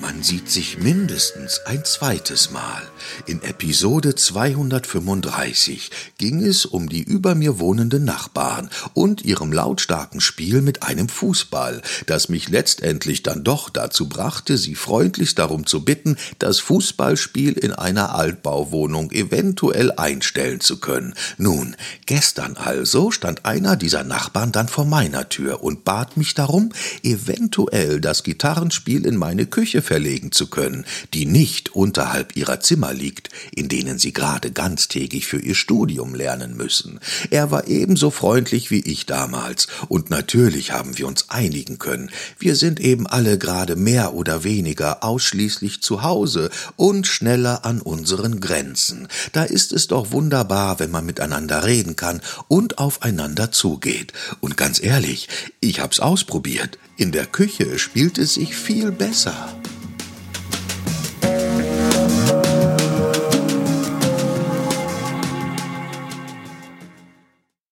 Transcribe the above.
Man sieht sich mindestens ein zweites Mal. In Episode 235 ging es um die über mir wohnenden Nachbarn und ihrem lautstarken Spiel mit einem Fußball, das mich letztendlich dann doch dazu brachte, sie freundlichst darum zu bitten, das Fußballspiel in einer Altbauwohnung eventuell einstellen zu können. Nun, gestern also stand einer dieser Nachbarn dann vor meiner Tür und bat mich darum, eventuell das Gitarrenspiel in meine Küche verlegen zu können, die nicht unterhalb ihrer Zimmer liegt, in denen sie gerade ganztägig für ihr Studium lernen müssen. Er war ebenso freundlich wie ich damals, und natürlich haben wir uns einigen können. Wir sind eben alle gerade mehr oder weniger ausschließlich zu Hause und schneller an unseren Grenzen. Da ist es doch wunderbar, wenn man miteinander reden kann und aufeinander zugeht. Und ganz ehrlich, ich hab's ausprobiert. In der Küche spielt es sich viel besser.